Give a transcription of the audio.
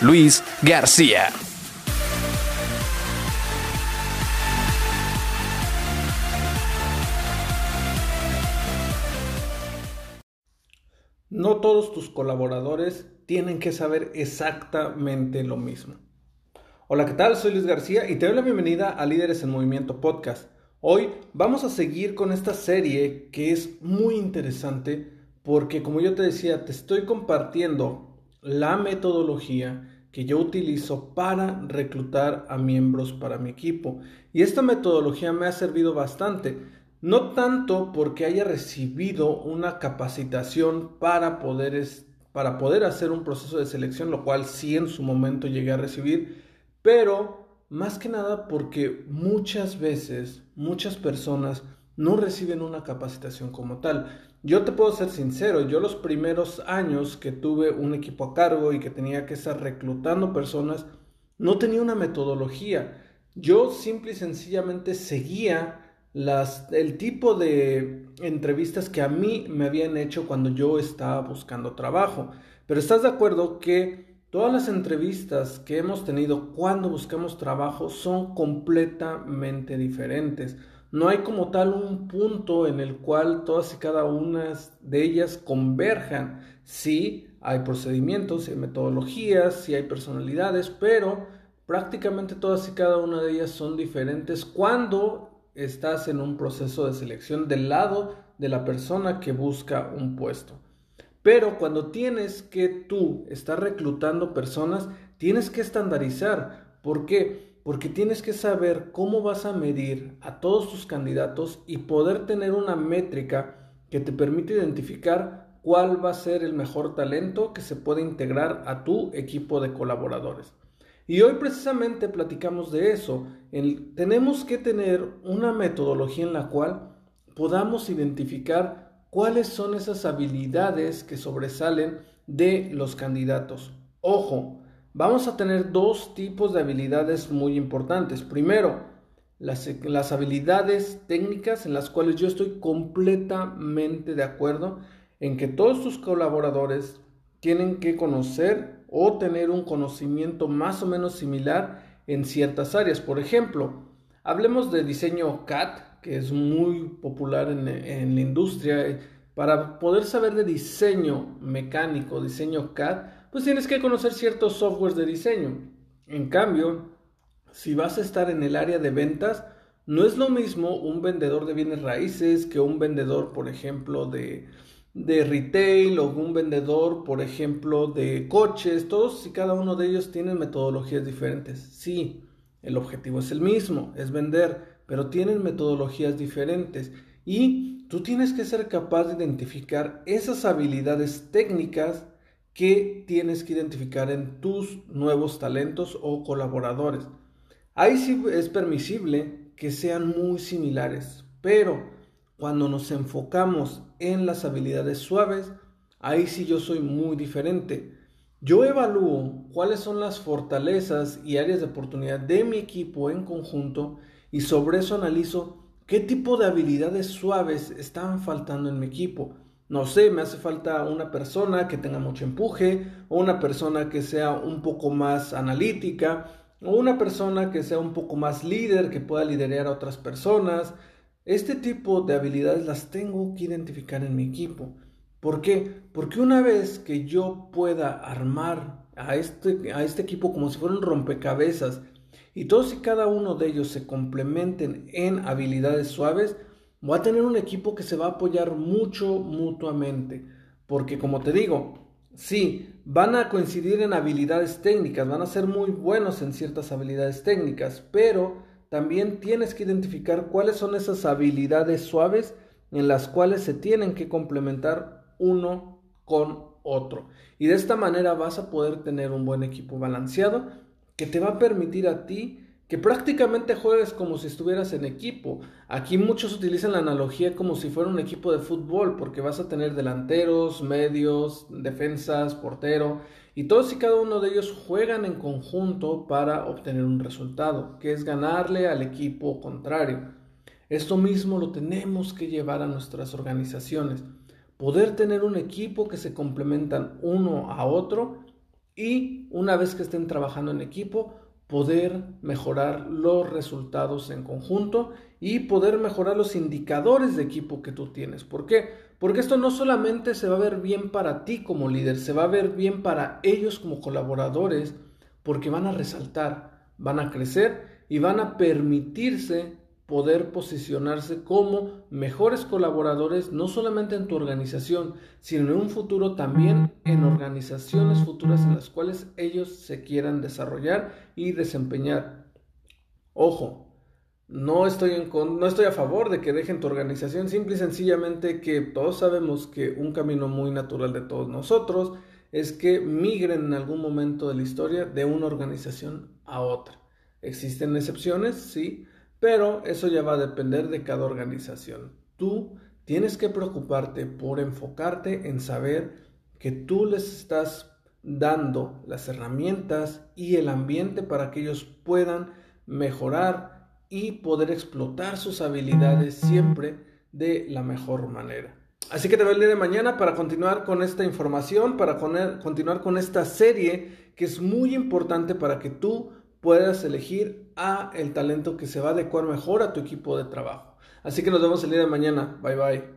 Luis García. No todos tus colaboradores tienen que saber exactamente lo mismo. Hola, ¿qué tal? Soy Luis García y te doy la bienvenida a Líderes en Movimiento Podcast. Hoy vamos a seguir con esta serie que es muy interesante porque como yo te decía, te estoy compartiendo la metodología que yo utilizo para reclutar a miembros para mi equipo. Y esta metodología me ha servido bastante. No tanto porque haya recibido una capacitación para poder, para poder hacer un proceso de selección, lo cual sí en su momento llegué a recibir, pero más que nada porque muchas veces, muchas personas no reciben una capacitación como tal. Yo te puedo ser sincero, yo los primeros años que tuve un equipo a cargo y que tenía que estar reclutando personas, no tenía una metodología. Yo simple y sencillamente seguía las, el tipo de entrevistas que a mí me habían hecho cuando yo estaba buscando trabajo. Pero estás de acuerdo que Todas las entrevistas que hemos tenido cuando buscamos trabajo son completamente diferentes. No hay como tal un punto en el cual todas y cada una de ellas converjan. Sí, hay procedimientos, sí hay metodologías, sí hay personalidades, pero prácticamente todas y cada una de ellas son diferentes cuando estás en un proceso de selección del lado de la persona que busca un puesto. Pero cuando tienes que tú estar reclutando personas, tienes que estandarizar. ¿Por qué? Porque tienes que saber cómo vas a medir a todos tus candidatos y poder tener una métrica que te permite identificar cuál va a ser el mejor talento que se puede integrar a tu equipo de colaboradores. Y hoy precisamente platicamos de eso. tenemos que tener una metodología en la cual podamos identificar cuáles son esas habilidades que sobresalen de los candidatos. Ojo, vamos a tener dos tipos de habilidades muy importantes. Primero, las, habilidades técnicas en las cuales yo estoy completamente de acuerdo en que todos tus colaboradores tienen que conocer o tener un conocimiento más o menos similar en ciertas áreas. Por ejemplo, hablemos de diseño CAD, que es muy popular en, en la industria. Para poder saber de diseño mecánico, diseño CAD, pues tienes que conocer ciertos softwares de diseño. En cambio, si vas a estar en el área de ventas, no es lo mismo un vendedor de bienes raíces que un vendedor, por ejemplo, de, de retail o un vendedor, por ejemplo, de coches. Todos y cada uno de ellos tienen metodologías diferentes. Sí, el objetivo es el mismo, es vender, pero tienen metodologías diferentes y tú tienes que ser capaz de identificar esas habilidades técnicas que tienes que identificar en tus nuevos talentos o colaboradores. Ahí sí es permisible que sean muy similares, pero cuando nos enfocamos en las habilidades suaves, ahí sí yo soy muy diferente. Yo evalúo cuáles son las fortalezas y áreas de oportunidad de mi equipo en conjunto y sobre eso analizo qué tipo de habilidades suaves están faltando en mi equipo. No sé, me hace falta una persona que tenga mucho empuje, o una persona que sea un poco más analítica, o una persona que sea un poco más líder, que pueda liderar a otras personas. Este tipo de habilidades las tengo que identificar en mi equipo. ¿Por qué? Porque una vez que yo pueda armar a este, a este equipo como si fuera un rompecabezas y todos y cada uno de ellos se complementen en habilidades suaves, voy a tener un equipo que se va a apoyar mucho mutuamente. Porque como te digo, sí, van a coincidir en habilidades técnicas, van a ser muy buenos en ciertas habilidades técnicas, pero también tienes que identificar cuáles son esas habilidades suaves en las cuales se tienen que complementar uno con otro. Y de esta manera vas a poder tener un buen equipo balanceado que te va a permitir a ti que prácticamente juegues como si estuvieras en equipo. Aquí muchos utilizan la analogía como si fuera un equipo de fútbol, porque vas a tener delanteros, medios, defensas, portero, y todos y cada uno de ellos juegan en conjunto para obtener un resultado, que es ganarle al equipo contrario. Esto mismo lo tenemos que llevar a nuestras organizaciones. Poder tener un equipo que se complementan uno a otro y una vez que estén trabajando en equipo, poder mejorar los resultados en conjunto y poder mejorar los indicadores de equipo que tú tienes. ¿Por qué? Porque esto no solamente se va a ver bien para ti como líder, se va a ver bien para ellos como colaboradores, porque van a resaltar, van a crecer y van a permitirse poder posicionarse como mejores colaboradores, no solamente en tu organización, sino en un futuro también en organizaciones futuras en las cuales ellos se quieran desarrollar y desempeñar. Ojo, no estoy, en no estoy a favor de que dejen tu organización, simple y sencillamente que todos sabemos que un camino muy natural de todos nosotros es que migren en algún momento de la historia de una organización a otra. ¿Existen excepciones? Sí, pero eso ya va a depender de cada organización. Tú tienes que preocuparte por enfocarte en saber que tú les estás dando las herramientas y el ambiente para que ellos puedan mejorar y poder explotar sus habilidades siempre de la mejor manera. Así que te veo el día de mañana para continuar con esta información, para continuar con esta serie que es muy importante para que tú puedas elegir a el talento que se va a adecuar mejor a tu equipo de trabajo. Así que nos vemos el día de mañana. Bye bye.